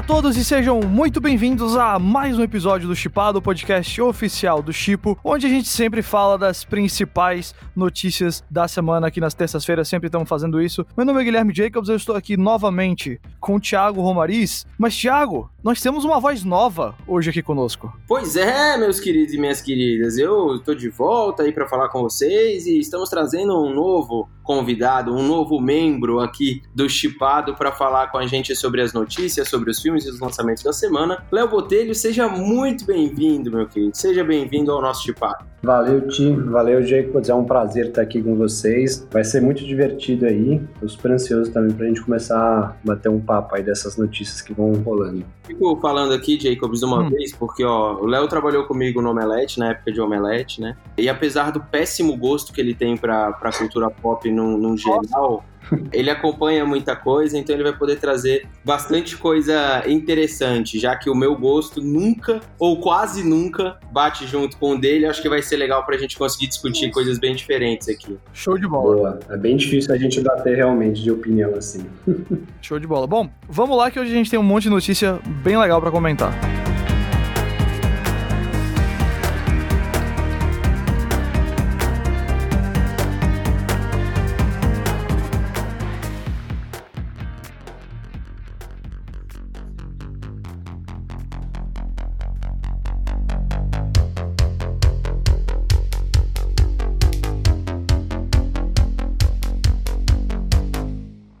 a todos e sejam muito bem-vindos a mais um episódio do Chipado, podcast oficial do Chipo, onde a gente sempre fala das principais notícias da semana aqui nas terças-feiras, sempre estamos fazendo isso. Meu nome é Guilherme Jacobs, eu estou aqui novamente com o Thiago Romariz. Mas, Thiago, nós temos uma voz nova hoje aqui conosco. Pois é, meus queridos e minhas queridas, eu estou de volta aí para falar com vocês e estamos trazendo um novo convidado, um novo membro aqui do Chipado para falar com a gente sobre as notícias, sobre os filmes e os lançamentos da semana. Léo Botelho, seja muito bem-vindo, meu querido. Seja bem-vindo ao nosso Chipado. Valeu, Tim. Valeu, Jacob. É um prazer estar aqui com vocês. Vai ser muito divertido aí. Tô super ansioso também pra gente começar a bater um papo aí dessas notícias que vão rolando. Fico falando aqui, Jacobs, de uma hum. vez, porque ó, o Léo trabalhou comigo no Omelete, na época de Omelete, né? E apesar do péssimo gosto que ele tem pra, pra cultura pop num, num geral, ele acompanha muita coisa, então ele vai poder trazer bastante coisa interessante, já que o meu gosto nunca, ou quase nunca, bate junto com o dele. Acho que vai ser legal pra gente conseguir discutir coisas bem diferentes aqui. Show de bola. Boa. É bem difícil a gente bater realmente de opinião assim. Show de bola. Bom, vamos lá que hoje a gente tem um monte de notícia bem legal para comentar.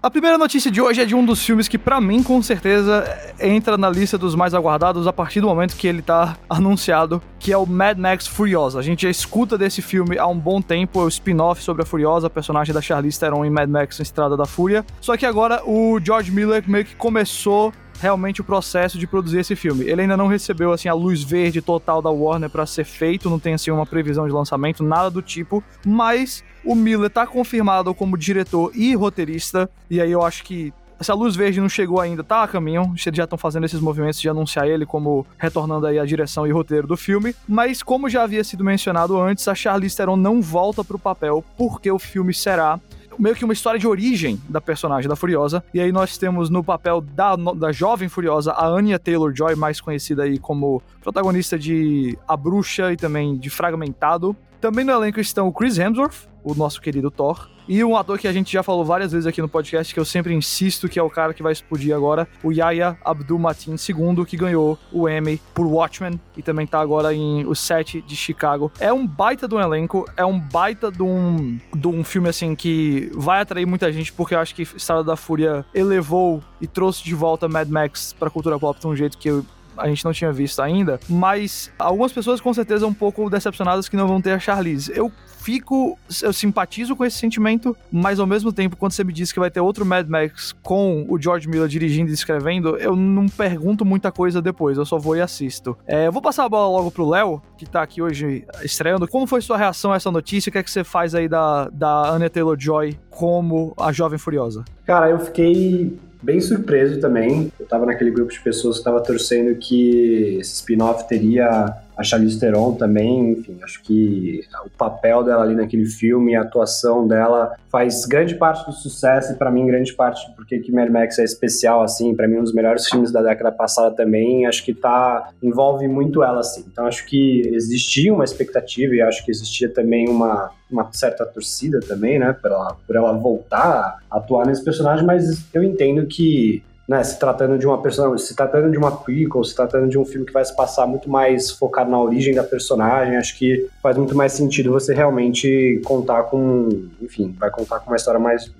A primeira notícia de hoje é de um dos filmes que, para mim, com certeza, entra na lista dos mais aguardados a partir do momento que ele tá anunciado, que é o Mad Max Furiosa. A gente já escuta desse filme há um bom tempo, é o spin-off sobre a Furiosa, a personagem da Charlize Theron em Mad Max Estrada da Fúria. Só que agora o George Miller meio que começou realmente o processo de produzir esse filme. Ele ainda não recebeu assim a luz verde total da Warner para ser feito, não tem assim uma previsão de lançamento, nada do tipo, mas o Miller tá confirmado como diretor e roteirista, e aí eu acho que se a luz verde não chegou ainda, tá a caminho. Eles já estão fazendo esses movimentos de anunciar ele como retornando aí a direção e roteiro do filme. Mas como já havia sido mencionado antes, a Charlize Theron não volta pro papel porque o filme será meio que uma história de origem da personagem da Furiosa. E aí nós temos no papel da, da jovem Furiosa a Anya Taylor-Joy, mais conhecida aí como protagonista de A Bruxa e também de Fragmentado. Também no elenco estão o Chris Hemsworth, o nosso querido Thor, e um ator que a gente já falou várias vezes aqui no podcast, que eu sempre insisto que é o cara que vai explodir agora, o Yaya Abdul-Mateen II, que ganhou o Emmy por Watchmen e também tá agora em O Set de Chicago. É um baita de um elenco, é um baita de um, de um filme assim que vai atrair muita gente, porque eu acho que Estrada da Fúria elevou e trouxe de volta Mad Max pra cultura pop de um jeito que eu a gente não tinha visto ainda, mas algumas pessoas com certeza um pouco decepcionadas que não vão ter a Charlize. Eu fico, eu simpatizo com esse sentimento, mas ao mesmo tempo, quando você me diz que vai ter outro Mad Max com o George Miller dirigindo e escrevendo, eu não pergunto muita coisa depois, eu só vou e assisto. É, eu vou passar a bola logo pro Léo, que tá aqui hoje estreando. Como foi sua reação a essa notícia? O que é que você faz aí da, da Anya Taylor-Joy como a Jovem Furiosa? Cara, eu fiquei bem surpreso também. Eu tava naquele grupo de pessoas que tava torcendo que esse spin-off teria a Charlize Theron também, enfim, acho que o papel dela ali naquele filme, a atuação dela faz grande parte do sucesso e para mim grande parte porque que Mad Max é especial assim, para mim um dos melhores filmes da década passada também, acho que tá envolve muito ela assim. Então acho que existia uma expectativa e acho que existia também uma uma certa torcida também, né, por ela, por ela voltar a atuar nesse personagem, mas eu entendo que né, se tratando de uma personagem, se tratando de uma prequel, se tratando de um filme que vai se passar muito mais focado na origem da personagem, acho que faz muito mais sentido você realmente contar com, enfim, vai contar com uma história mais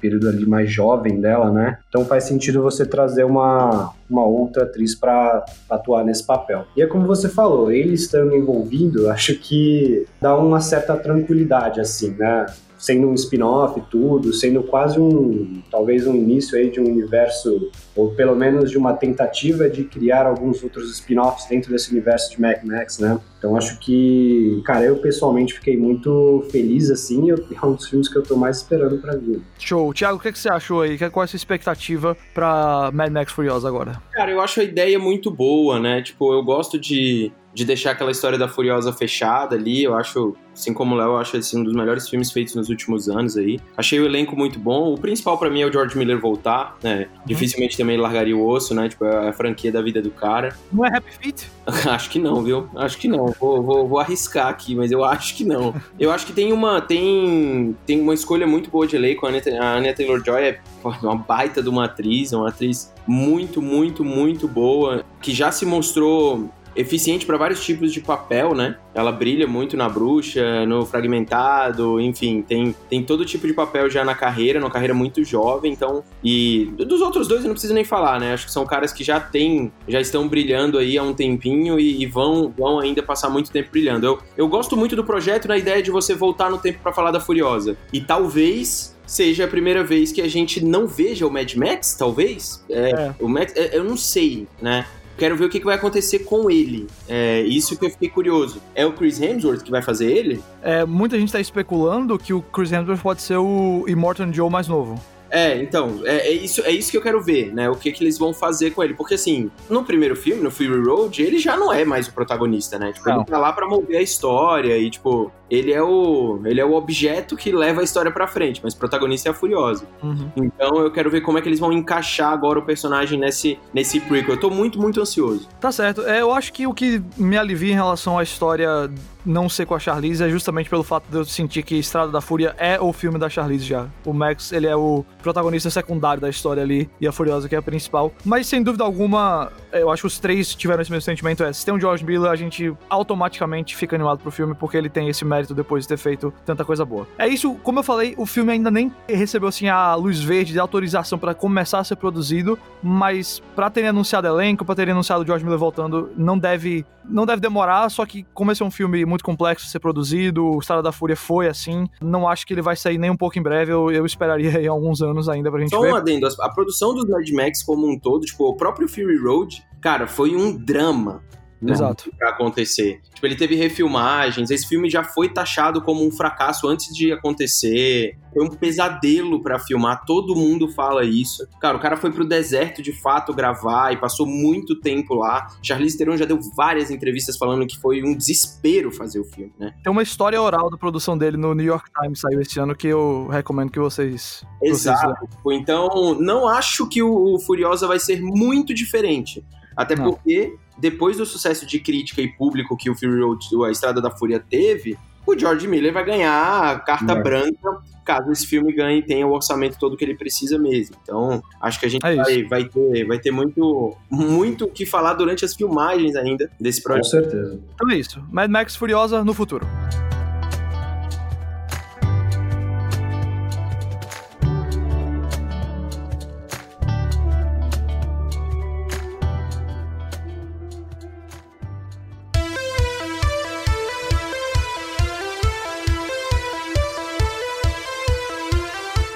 período ali mais jovem dela, né? Então faz sentido você trazer uma, uma outra atriz para atuar nesse papel. E é como você falou, ele estando envolvido, acho que dá uma certa tranquilidade, assim, né? Sendo um spin-off tudo, sendo quase um, talvez um início aí de um universo, ou pelo menos de uma tentativa de criar alguns outros spin-offs dentro desse universo de Mad Max, né? Então acho que, cara, eu pessoalmente fiquei muito feliz assim, é um dos filmes que eu tô mais esperando para ver. Show. Thiago, o que, que você achou aí? Qual é a sua expectativa pra Mad Max Furiosa agora? Cara, eu acho a ideia muito boa, né? Tipo, eu gosto de de deixar aquela história da Furiosa fechada ali. Eu acho, assim como o Léo, eu acho esse um dos melhores filmes feitos nos últimos anos aí. Achei o elenco muito bom. O principal para mim é o George Miller voltar, né? Uhum. Dificilmente também largaria o osso, né? Tipo, é a franquia da vida do cara. Não é Happy Feet? acho que não, viu? Acho que não. Vou, vou, vou, arriscar aqui, mas eu acho que não. Eu acho que tem uma, tem, tem uma escolha muito boa de elenco. A Anya Taylor-Joy é uma baita de uma atriz, é uma atriz muito, muito, muito boa, que já se mostrou eficiente para vários tipos de papel, né? Ela brilha muito na bruxa, no fragmentado, enfim, tem, tem todo tipo de papel já na carreira, numa carreira muito jovem, então. E dos outros dois eu não preciso nem falar, né? Acho que são caras que já têm, já estão brilhando aí há um tempinho e, e vão, vão ainda passar muito tempo brilhando. Eu, eu gosto muito do projeto na ideia de você voltar no tempo para falar da Furiosa. E talvez seja a primeira vez que a gente não veja o Mad Max, talvez. É, é. O Max, é, eu não sei, né? Quero ver o que, vai acontecer com ele. É isso que eu fiquei curioso. É o Chris Hemsworth que vai fazer ele? É, muita gente tá especulando que o Chris Hemsworth pode ser o Immortan Joe mais novo. É, então, é, é, isso, é isso que eu quero ver, né? O que, que eles vão fazer com ele. Porque, assim, no primeiro filme, no Fury Road, ele já não é mais o protagonista, né? Tipo, não. ele tá lá pra mover a história e, tipo, ele é o ele é o objeto que leva a história para frente, mas o protagonista é a Furiosa. Uhum. Então eu quero ver como é que eles vão encaixar agora o personagem nesse nesse prequel. Eu tô muito muito ansioso. Tá certo. É, eu acho que o que me alivia em relação à história não ser com a Charlize é justamente pelo fato de eu sentir que Estrada da Fúria é o filme da Charlize já. O Max, ele é o protagonista secundário da história ali e a Furiosa que é a principal. Mas sem dúvida alguma, eu acho que os três tiveram esse mesmo sentimento. É, se tem um George Miller, a gente automaticamente fica animado pro filme porque ele tem esse mérito depois de ter feito tanta coisa boa. É isso, como eu falei, o filme ainda nem recebeu assim a luz verde de autorização para começar a ser produzido, mas para terem anunciado elenco, para terem anunciado o George Miller voltando, não deve não deve demorar, só que como esse é um filme muito complexo de ser produzido, o Estrada da Fúria foi assim, não acho que ele vai sair nem um pouco em breve, eu, eu esperaria aí alguns anos ainda pra gente Só ver. Só um adendo, a produção do Mad Max como um todo, tipo, o próprio Fury Road, cara, foi um drama né, Exato. Pra acontecer. Tipo, ele teve refilmagens, esse filme já foi taxado como um fracasso antes de acontecer. Foi um pesadelo para filmar, todo mundo fala isso. Cara, o cara foi pro deserto de fato gravar e passou muito tempo lá. Charlize Theron já deu várias entrevistas falando que foi um desespero fazer o filme, né? Tem uma história oral da produção dele no New York Times, saiu esse ano, que eu recomendo que vocês... Exato. Vocês então, não acho que o Furiosa vai ser muito diferente. Até não. porque depois do sucesso de crítica e público que o Fury Road, a Estrada da Fúria teve, o George Miller vai ganhar a carta é. branca caso esse filme ganhe e tenha o orçamento todo que ele precisa mesmo. Então, acho que a gente é vai, vai, ter, vai ter muito muito o que falar durante as filmagens ainda desse projeto. Com certeza. Então é isso. Mad Max Furiosa no futuro.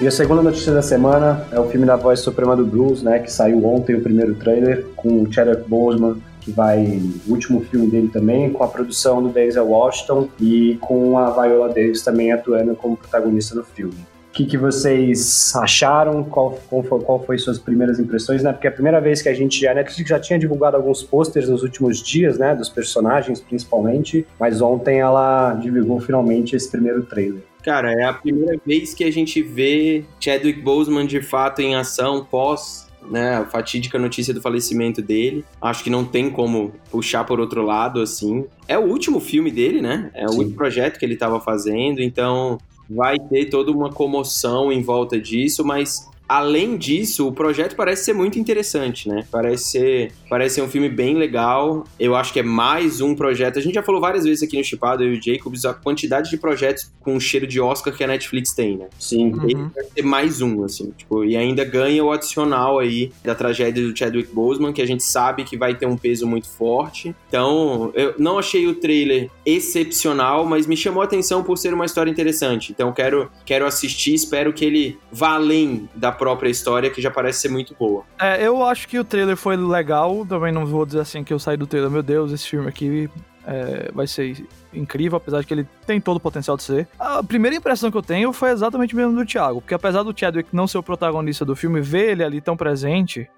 E a segunda notícia da semana é o filme da Voz Suprema do Blues, né, que saiu ontem o primeiro trailer com o Chadwick Boseman, que vai o último filme dele também, com a produção do Denzel Washington e com a Viola Davis também atuando como protagonista no filme. O que, que vocês acharam? Qual, qual, foi, qual foi suas primeiras impressões, né? Porque é a primeira vez que a gente... A Netflix já tinha divulgado alguns posters nos últimos dias, né? Dos personagens, principalmente. Mas ontem ela divulgou finalmente esse primeiro trailer. Cara, é a primeira vez que a gente vê Chadwick Boseman de fato em ação pós né, a fatídica notícia do falecimento dele. Acho que não tem como puxar por outro lado, assim. É o último filme dele, né? É o Sim. último projeto que ele estava fazendo, então vai ter toda uma comoção em volta disso, mas Além disso, o projeto parece ser muito interessante, né? Parece ser, parece ser um filme bem legal. Eu acho que é mais um projeto. A gente já falou várias vezes aqui no Chipado, eu e o Jacobs, a quantidade de projetos com cheiro de Oscar que a Netflix tem, né? Sim. Uhum. Ele vai ser mais um, assim, tipo, e ainda ganha o adicional aí da tragédia do Chadwick Boseman, que a gente sabe que vai ter um peso muito forte. Então, eu não achei o trailer excepcional, mas me chamou a atenção por ser uma história interessante. Então, quero, quero assistir, espero que ele vá além da própria história, que já parece ser muito boa. É, eu acho que o trailer foi legal, também não vou dizer assim que eu saí do trailer, meu Deus, esse filme aqui é, vai ser incrível, apesar de que ele tem todo o potencial de ser. A primeira impressão que eu tenho foi exatamente mesmo do Thiago, porque apesar do Chadwick não ser o protagonista do filme, ver ele ali tão presente,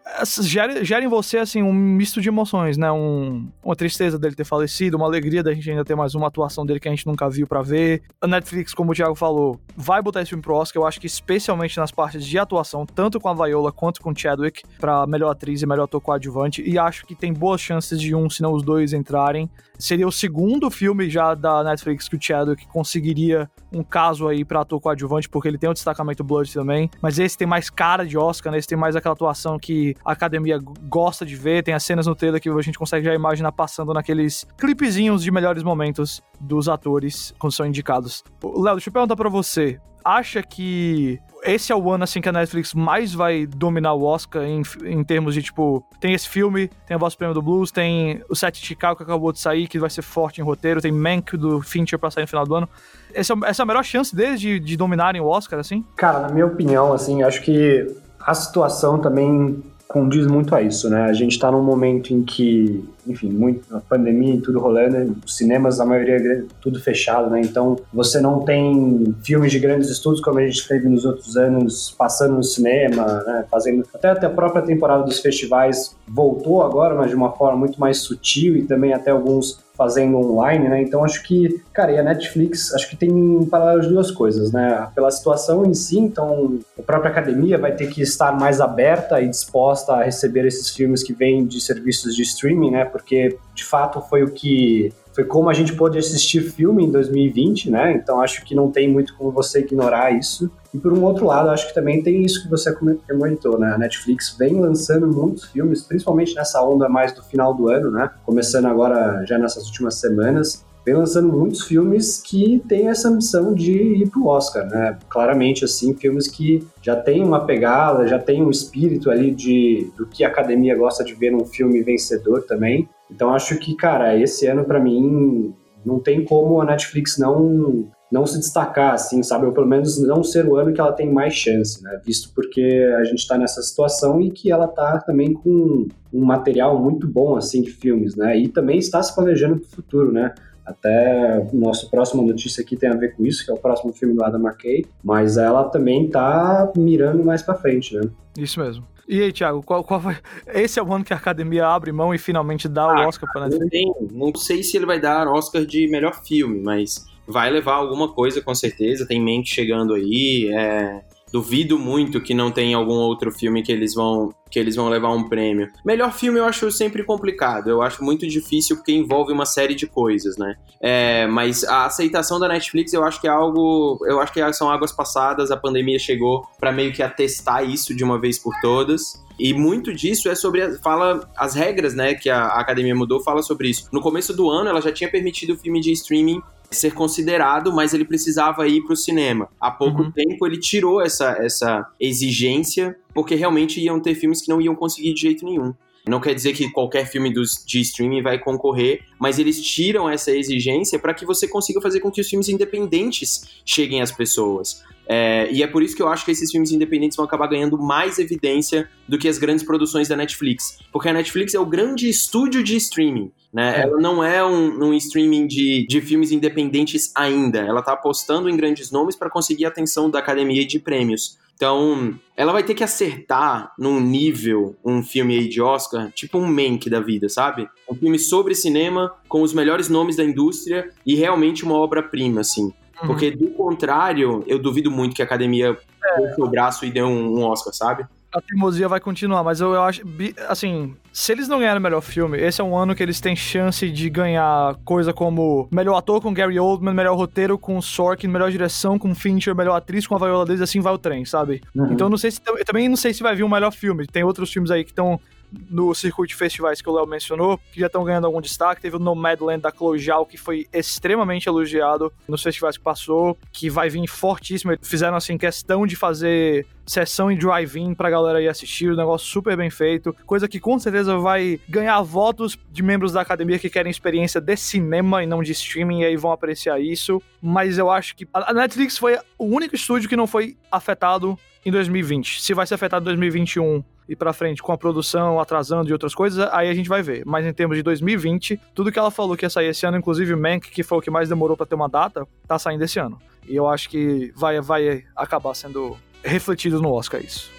gera, gera em você, assim, um misto de emoções, né? Um, uma tristeza dele ter falecido, uma alegria da gente ainda ter mais uma atuação dele que a gente nunca viu para ver. A Netflix, como o Thiago falou, vai botar esse filme pro Oscar, eu acho que especialmente nas partes de atuação, tanto com a Viola quanto com o Chadwick, pra melhor atriz e melhor ator coadjuvante, e acho que tem boas chances de um, se não os dois, entrarem. Seria o segundo filme já da Netflix que o Chadwick conseguiria um caso aí pra ator coadjuvante, porque ele tem o destacamento Blood também, mas esse tem mais cara de Oscar, né? Esse tem mais aquela atuação que a academia gosta de ver, tem as cenas no trailer que a gente consegue já imaginar passando naqueles clipezinhos de melhores momentos dos atores quando são indicados. Léo, deixa eu perguntar pra você acha que esse é o ano assim que a Netflix mais vai dominar o Oscar em, em termos de tipo, tem esse filme, tem a Voz Prêmio do Blues, tem o Set de Chicago que acabou de sair, que vai ser forte em roteiro, tem Mank do Fincher pra sair no final do ano. Essa, é essa é a melhor chance deles de, de dominarem o Oscar, assim? Cara, na minha opinião, assim, acho que a situação também condiz muito a isso, né? A gente está num momento em que, enfim, muito, a pandemia e tudo rolando, os cinemas, a maioria, tudo fechado, né? Então, você não tem filmes de grandes estudos como a gente teve nos outros anos, passando no cinema, né? Fazendo... Até, até a própria temporada dos festivais voltou agora, mas de uma forma muito mais sutil e também até alguns fazendo online, né? Então acho que, cara, e a Netflix, acho que tem em paralelo as duas coisas, né? Pela situação em si, então a própria academia vai ter que estar mais aberta e disposta a receber esses filmes que vêm de serviços de streaming, né? Porque de fato foi o que foi como a gente pôde assistir filme em 2020, né? Então acho que não tem muito como você ignorar isso. E por um outro lado, acho que também tem isso que você comentou, né? A Netflix vem lançando muitos filmes, principalmente nessa onda mais do final do ano, né? Começando agora já nessas últimas semanas, vem lançando muitos filmes que têm essa missão de ir pro Oscar, né? Claramente, assim, filmes que já tem uma pegada, já tem um espírito ali de do que a academia gosta de ver num filme vencedor também. Então acho que, cara, esse ano para mim não tem como a Netflix não não se destacar, assim, sabe? Ou pelo menos não ser o ano que ela tem mais chance, né? Visto porque a gente está nessa situação e que ela tá também com um material muito bom, assim, de filmes, né? E também está se planejando para o futuro, né? Até o nosso próxima notícia aqui tem a ver com isso, que é o próximo filme do Adam McKay, mas ela também tá mirando mais para frente, né? Isso mesmo. E aí, Thiago, qual, qual foi... Esse é o ano que a academia abre mão e finalmente dá ah, o Oscar para Netflix? Não, não sei se ele vai dar Oscar de melhor filme, mas vai levar alguma coisa com certeza. Tem mente chegando aí. É... Duvido muito que não tenha algum outro filme que eles vão que eles vão levar um prêmio. Melhor filme eu acho sempre complicado, eu acho muito difícil porque envolve uma série de coisas, né? É, mas a aceitação da Netflix eu acho que é algo, eu acho que são águas passadas, a pandemia chegou para meio que atestar isso de uma vez por todas. E muito disso é sobre. Fala as regras, né? Que a, a academia mudou, fala sobre isso. No começo do ano, ela já tinha permitido o filme de streaming ser considerado, mas ele precisava ir para o cinema. Há pouco uhum. tempo ele tirou essa, essa exigência, porque realmente iam ter filmes que não iam conseguir de jeito nenhum. Não quer dizer que qualquer filme dos, de streaming vai concorrer, mas eles tiram essa exigência para que você consiga fazer com que os filmes independentes cheguem às pessoas. É, e é por isso que eu acho que esses filmes independentes vão acabar ganhando mais evidência do que as grandes produções da Netflix. Porque a Netflix é o grande estúdio de streaming. Né? É. Ela não é um, um streaming de, de filmes independentes ainda. Ela está apostando em grandes nomes para conseguir a atenção da academia e de prêmios. Então, ela vai ter que acertar num nível um filme aí de Oscar, tipo um Mank da vida, sabe? Um filme sobre cinema, com os melhores nomes da indústria e realmente uma obra-prima, assim. Uhum. Porque, do contrário, eu duvido muito que a academia é. o braço e dê um, um Oscar, sabe? A teimosia vai continuar, mas eu, eu, acho, assim, se eles não ganharem o melhor filme, esse é um ano que eles têm chance de ganhar coisa como melhor ator com Gary Oldman, melhor roteiro com Sorkin, melhor direção com Fincher, melhor atriz com a Viola Davis, assim vai o trem, sabe? Uhum. Então não sei se eu também não sei se vai vir um melhor filme. Tem outros filmes aí que estão no circuito de festivais que o Léo mencionou, que já estão ganhando algum destaque. Teve o Nomadland da Zhao, que foi extremamente elogiado nos festivais que passou, que vai vir fortíssimo. Fizeram, assim, questão de fazer sessão em drive-in pra galera ir assistir, um negócio super bem feito, coisa que com certeza vai ganhar votos de membros da academia que querem experiência de cinema e não de streaming, e aí vão apreciar isso. Mas eu acho que a Netflix foi o único estúdio que não foi afetado em 2020. Se vai ser afetado em 2021, ir pra frente com a produção atrasando e outras coisas, aí a gente vai ver. Mas em termos de 2020, tudo que ela falou que ia sair esse ano, inclusive Mank, que foi o que mais demorou para ter uma data, tá saindo esse ano. E eu acho que vai, vai acabar sendo refletido no Oscar isso.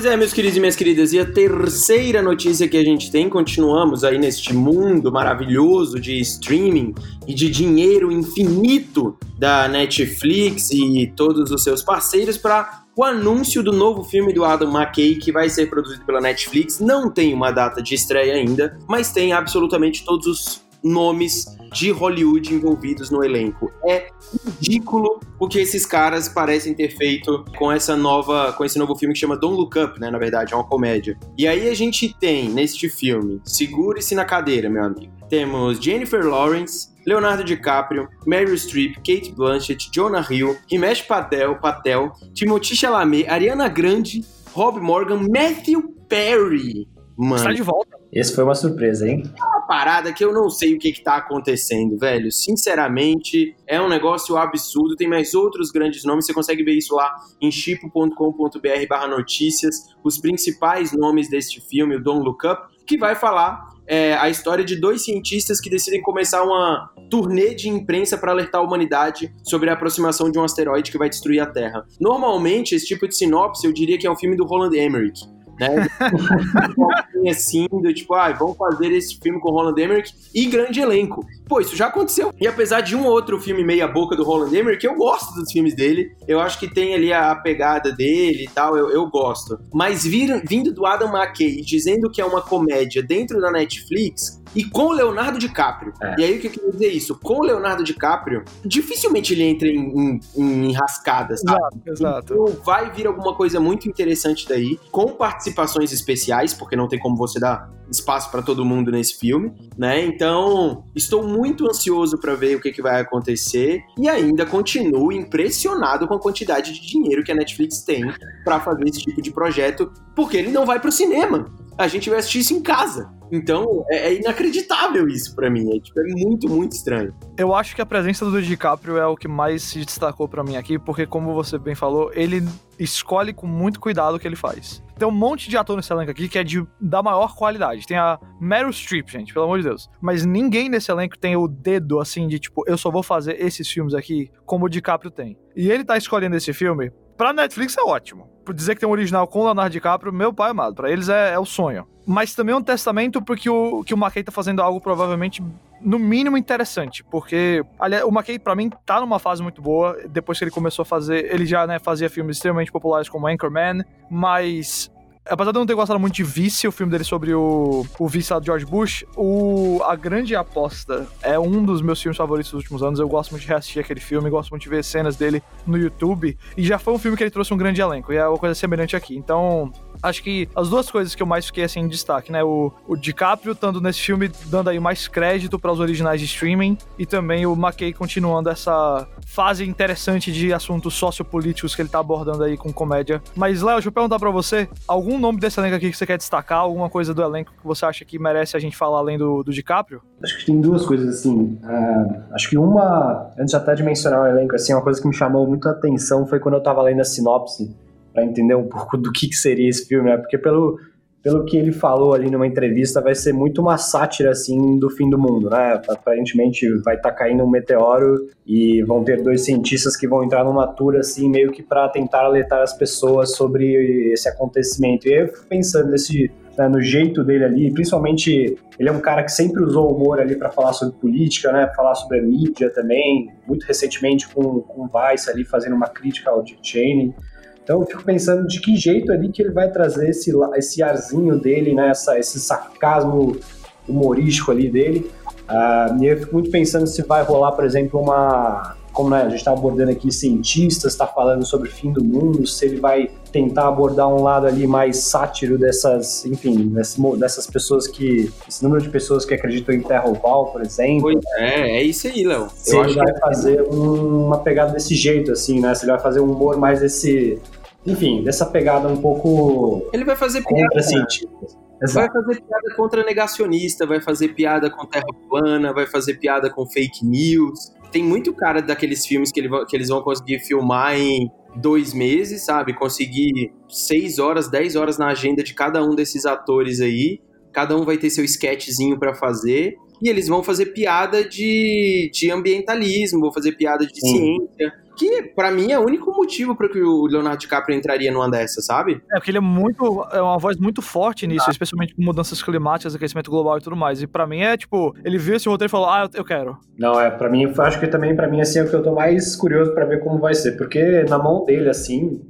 Pois é, meus queridos e minhas queridas, e a terceira notícia que a gente tem, continuamos aí neste mundo maravilhoso de streaming e de dinheiro infinito da Netflix e todos os seus parceiros para o anúncio do novo filme do Adam McKay que vai ser produzido pela Netflix. Não tem uma data de estreia ainda, mas tem absolutamente todos os nomes de Hollywood envolvidos no elenco. É ridículo o que esses caras parecem ter feito com essa nova, com esse novo filme que chama Don't Look Up, né, na verdade, é uma comédia. E aí a gente tem neste filme, segure-se na cadeira, meu amigo. Temos Jennifer Lawrence, Leonardo DiCaprio, Meryl Streep, Kate Blanchett, Jonah Hill, Himesh Patel, Patel, Timothée Chalamet, Ariana Grande, Rob Morgan, Matthew Perry. Mano. Está de volta. Esse foi uma surpresa, hein? É uma parada que eu não sei o que, que tá acontecendo, velho. Sinceramente, é um negócio absurdo. Tem mais outros grandes nomes. Você consegue ver isso lá em chipo.com.br barra notícias. Os principais nomes deste filme, o Don't Look Up, que vai falar é, a história de dois cientistas que decidem começar uma turnê de imprensa para alertar a humanidade sobre a aproximação de um asteroide que vai destruir a Terra. Normalmente, esse tipo de sinopse eu diria que é um filme do Roland Emmerich né? assim, do tipo, ah, vamos fazer esse filme com o Roland Emmerich e grande elenco. Pô, isso já aconteceu. E apesar de um outro filme meia boca do Roland Emmerich, eu gosto dos filmes dele. Eu acho que tem ali a, pegada dele e tal, eu, eu gosto. Mas vir, vindo do Adam McKay dizendo que é uma comédia dentro da Netflix, e com o Leonardo DiCaprio. É. E aí o que eu queria dizer isso? Com o Leonardo DiCaprio, dificilmente ele entra em, em, em enrascadas, sabe? Exato, exato. Então vai vir alguma coisa muito interessante daí, com participações especiais, porque não tem como você dar espaço para todo mundo nesse filme, né? Então, estou muito ansioso para ver o que, que vai acontecer e ainda continuo impressionado com a quantidade de dinheiro que a Netflix tem para fazer esse tipo de projeto, porque ele não vai para o cinema. A gente vai assistir isso em casa. Então, é, é inacreditável isso para mim. É, tipo, é, muito, muito estranho. Eu acho que a presença do DiCaprio é o que mais se destacou para mim aqui, porque, como você bem falou, ele escolhe com muito cuidado o que ele faz. Tem um monte de ator nesse elenco aqui que é de, da maior qualidade. Tem a Meryl Streep, gente, pelo amor de Deus. Mas ninguém nesse elenco tem o dedo assim de tipo, eu só vou fazer esses filmes aqui como o DiCaprio tem. E ele tá escolhendo esse filme. Pra Netflix é ótimo. Por dizer que tem um original com Leonardo DiCaprio, meu pai amado. Pra eles é, é o sonho mas também é um testamento porque o, que o McKay tá fazendo algo provavelmente no mínimo interessante, porque aliás, o McKay para mim tá numa fase muito boa, depois que ele começou a fazer, ele já né, fazia filmes extremamente populares como Anchorman, mas apesar de eu não ter gostado muito de Vice, o filme dele sobre o, o de George Bush, o A Grande Aposta é um dos meus filmes favoritos dos últimos anos. Eu gosto muito de reassistir aquele filme, gosto muito de ver cenas dele no YouTube. E já foi um filme que ele trouxe um grande elenco, e é uma coisa semelhante aqui. Então, acho que as duas coisas que eu mais fiquei assim em destaque, né? O, o DiCaprio estando nesse filme, dando aí mais crédito para os originais de streaming, e também o McKay continuando essa fase interessante de assuntos sociopolíticos que ele tá abordando aí com comédia. Mas, Léo, deixa eu perguntar pra você: algum nome desse elenco aqui que você quer destacar? Alguma coisa do elenco que você acha que merece a gente falar além do, do DiCaprio? Acho que tem duas coisas assim. Uh, acho que uma, antes até de mencionar o elenco, assim, uma coisa que me chamou muito a atenção foi quando eu tava lendo a sinopse para entender um pouco do que, que seria esse filme, né? Porque pelo, pelo que ele falou ali numa entrevista, vai ser muito uma sátira, assim, do fim do mundo, né? Aparentemente vai estar tá caindo um meteoro e vão ter dois cientistas que vão entrar numa tour, assim, meio que para tentar alertar as pessoas sobre esse acontecimento. E eu fico pensando nesse, né, no jeito dele ali, principalmente ele é um cara que sempre usou o humor ali para falar sobre política, né? Falar sobre a mídia também, muito recentemente com, com o Vice ali fazendo uma crítica ao Dick Cheney. Então eu fico pensando de que jeito ali que ele vai trazer esse, esse arzinho dele, né? Essa, esse sarcasmo humorístico ali dele. Uh, e eu fico muito pensando se vai rolar, por exemplo, uma, como né, a gente está abordando aqui cientistas, está falando sobre o fim do mundo, se ele vai tentar abordar um lado ali mais sátiro dessas, enfim, dessas pessoas que, esse número de pessoas que acreditam em terra oval, por exemplo. Pois é, é isso aí, Léo. Se Eu ele vai que... fazer um, uma pegada desse jeito, assim, né? Se ele vai fazer um humor mais desse, enfim, dessa pegada um pouco. Ele vai fazer piada. Vai fazer piada contra negacionista, vai fazer piada com terra plana, vai fazer piada com fake news. Tem muito cara daqueles filmes que, ele, que eles vão conseguir filmar em dois meses, sabe? Conseguir seis horas, dez horas na agenda de cada um desses atores aí. Cada um vai ter seu sketchzinho para fazer. E eles vão fazer piada de, de ambientalismo, vão fazer piada de Sim. ciência que para mim é o único motivo para que o Leonardo DiCaprio entraria numa dessa, sabe? É, porque ele é muito é uma voz muito forte nisso, ah. especialmente com mudanças climáticas, aquecimento global e tudo mais. E para mim é tipo, ele viu esse roteiro e falou: "Ah, eu, quero". Não, é, para mim, acho que também para mim assim é o que eu tô mais curioso para ver como vai ser, porque na mão dele assim,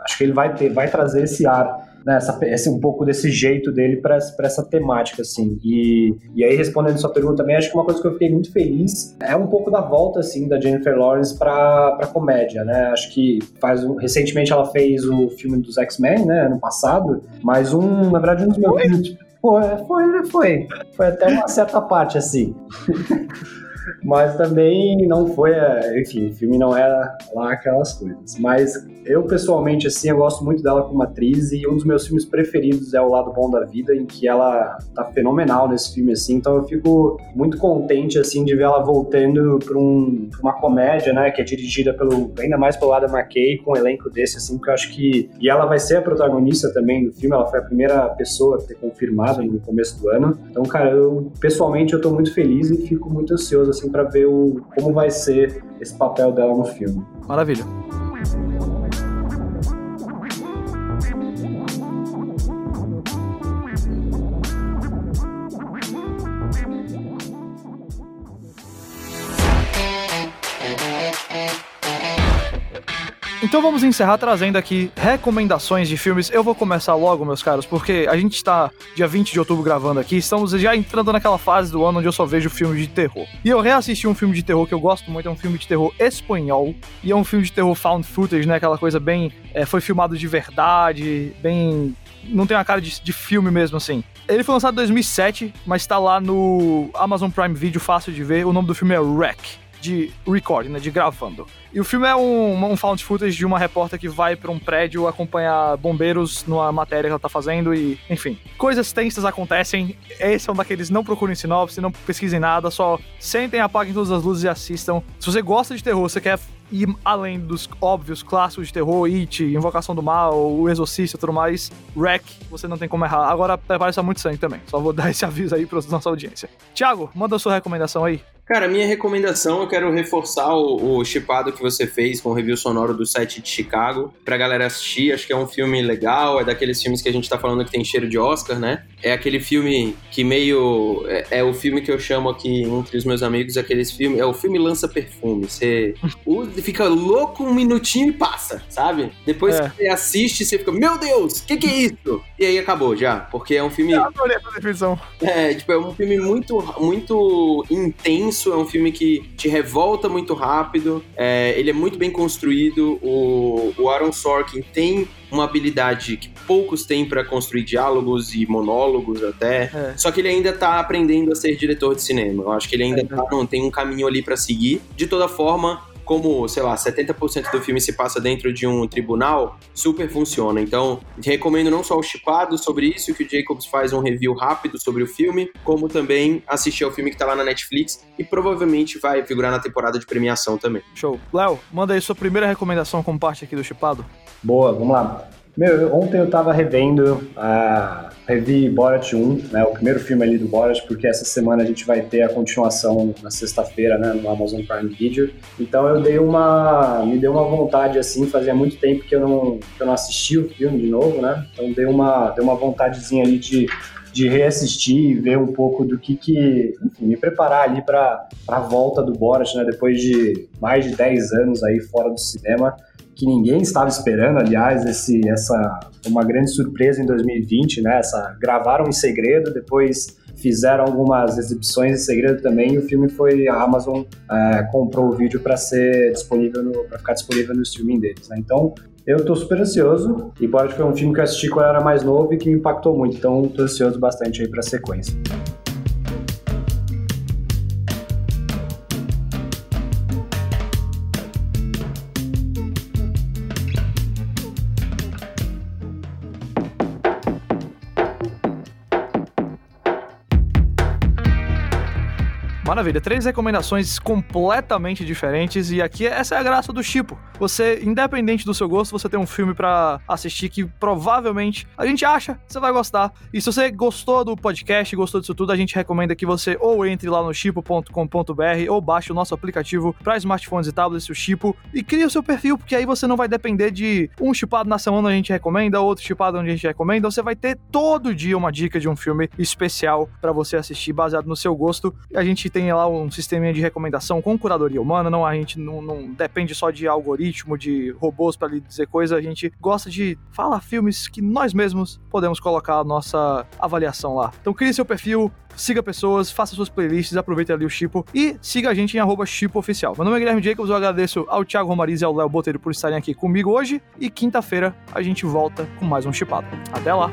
acho que ele vai ter, vai trazer esse ar né, essa, esse, um pouco desse jeito dele para essa temática, assim. E, e aí, respondendo sua pergunta também, acho que uma coisa que eu fiquei muito feliz é um pouco da volta, assim, da Jennifer Lawrence para comédia, né? Acho que faz um, recentemente ela fez o filme dos X-Men, né, ano passado, mas um, na verdade, um dos meus. Foi, foi, foi. Foi até uma certa parte, assim. mas também não foi, é, enfim, o filme não era lá aquelas coisas. Mas eu, pessoalmente, assim, eu gosto muito dela como atriz e um dos meus filmes preferidos é O Lado Bom da Vida, em que ela tá fenomenal nesse filme, assim, então eu fico muito contente, assim, de ver ela voltando pra, um, pra uma comédia, né, que é dirigida pelo, ainda mais pelo Adam McKay, com um elenco desse, assim, porque eu acho que, e ela vai ser a protagonista também do filme, ela foi a primeira pessoa a ter confirmado no começo do ano, então, cara, eu, pessoalmente, eu tô muito feliz e fico muito ansioso, assim, para ver o, como vai ser esse papel dela no filme. Maravilha. Então vamos encerrar trazendo aqui recomendações de filmes. Eu vou começar logo, meus caros, porque a gente está dia 20 de outubro gravando aqui, estamos já entrando naquela fase do ano onde eu só vejo filmes de terror. E eu reassisti um filme de terror que eu gosto muito, é um filme de terror espanhol, e é um filme de terror found footage, né? Aquela coisa bem. É, foi filmado de verdade, bem. Não tem uma cara de, de filme mesmo assim. Ele foi lançado em 2007, mas está lá no Amazon Prime Video, fácil de ver. O nome do filme é Wreck de recording, né, de gravando. E o filme é um, um found footage de uma repórter que vai para um prédio acompanhar bombeiros numa matéria que ela tá fazendo e, enfim, coisas tensas acontecem. Esse é um daqueles não procurem sinopse, não pesquisem nada, só sentem, apaguem todas as luzes e assistam. Se você gosta de terror, você quer ir além dos óbvios clássicos de terror, It, Invocação do Mal, O Exorcista e tudo mais, Wreck, você não tem como errar. Agora, prepare-se a muito sangue também. Só vou dar esse aviso aí pra nossa audiência. Tiago, manda a sua recomendação aí. Cara, minha recomendação, eu quero reforçar o, chipado que você fez com o review sonoro do set de Chicago pra galera assistir. Acho que é um filme legal, é daqueles filmes que a gente tá falando que tem cheiro de Oscar, né? É aquele filme que meio. É, é o filme que eu chamo aqui entre os meus amigos, aqueles filmes. É o filme lança perfume. Você fica louco um minutinho e passa, sabe? Depois é. que você assiste, você fica, meu Deus, o que, que é isso? E aí acabou já, porque é um filme. Eu adorei essa definição. É, tipo, é um filme muito, muito intenso intenso, é um filme que te revolta muito rápido, é, ele é muito bem construído. O, o Aaron Sorkin tem uma habilidade que poucos têm para construir diálogos e monólogos até. É. Só que ele ainda tá aprendendo a ser diretor de cinema. Eu acho que ele ainda é. tá, não, tem um caminho ali para seguir. De toda forma, como, sei lá, 70% do filme se passa dentro de um tribunal, super funciona. Então, recomendo não só o chipado sobre isso, que o Jacobs faz um review rápido sobre o filme, como também assistir ao filme que tá lá na Netflix e provavelmente vai figurar na temporada de premiação também. Show. Léo, manda aí sua primeira recomendação como parte aqui do chipado. Boa, vamos lá. Meu, ontem eu tava revendo a revi Borat 1, né, o primeiro filme ali do Borat, porque essa semana a gente vai ter a continuação na sexta-feira, né, no Amazon Prime Video. Então eu dei uma, me deu uma vontade assim, fazia muito tempo que eu não, que eu não assisti o filme de novo, né? Então deu uma, deu uma vontadezinha ali de de reassistir e ver um pouco do que que, enfim, me preparar ali para a volta do Borat, né, depois de mais de 10 anos aí fora do cinema que ninguém estava esperando, aliás, esse, essa uma grande surpresa em 2020, né? Essa, gravaram em segredo, depois fizeram algumas exibições em segredo também. E o filme foi a Amazon é, comprou o vídeo para ser disponível para ficar disponível no streaming deles. Né? Então eu tô super ansioso e pode foi um filme que eu assisti quando eu era mais novo e que me impactou muito. Então tô ansioso bastante aí para a sequência. Maravilha, três recomendações completamente diferentes e aqui essa é a graça do Chipo. Você, independente do seu gosto, você tem um filme para assistir que provavelmente a gente acha que você vai gostar. E se você gostou do podcast, gostou disso tudo, a gente recomenda que você ou entre lá no chipo.com.br ou baixe o nosso aplicativo para smartphones e tablets, o Chipo, e crie o seu perfil, porque aí você não vai depender de um chipado na semana a gente recomenda, outro chipado onde a gente recomenda, você vai ter todo dia uma dica de um filme especial para você assistir baseado no seu gosto. A gente tem lá um sistema de recomendação com curadoria humana, não a gente não, não depende só de algoritmo, de robôs para lhe dizer coisa, a gente gosta de falar filmes que nós mesmos podemos colocar a nossa avaliação lá. Então crie seu perfil, siga pessoas, faça suas playlists, aproveite ali o Chipo e siga a gente em arroba Oficial. Meu nome é Guilherme Jacobs, eu agradeço ao Thiago Romariz e ao Léo Botelho por estarem aqui comigo hoje e quinta-feira a gente volta com mais um Chipado. Até lá!